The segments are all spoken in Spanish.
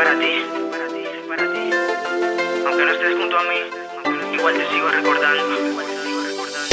para ti, para ti, para ti. Aunque no estés junto a mí, igual te sigo recordando. Igual te sigo recordando.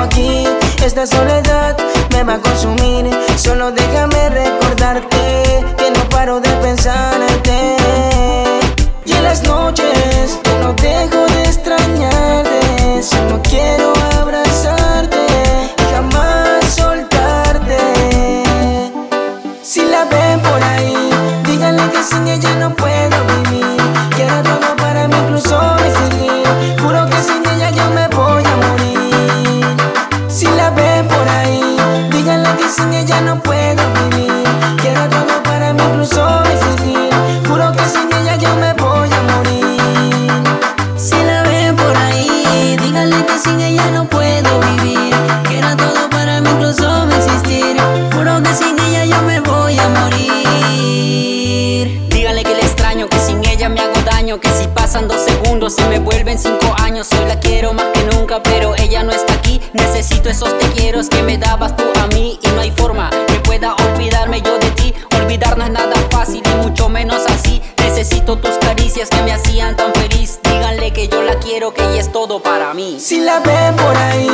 aquí. Esta soledad me va a consumir. Solo déjame pero ella no está aquí. Necesito esos te quiero que me dabas tú a mí y no hay forma que pueda olvidarme yo de ti. Olvidar no es nada fácil y mucho menos así. Necesito tus caricias que me hacían tan feliz. Díganle que yo la quiero, que ella es todo para mí. Si la ven por ahí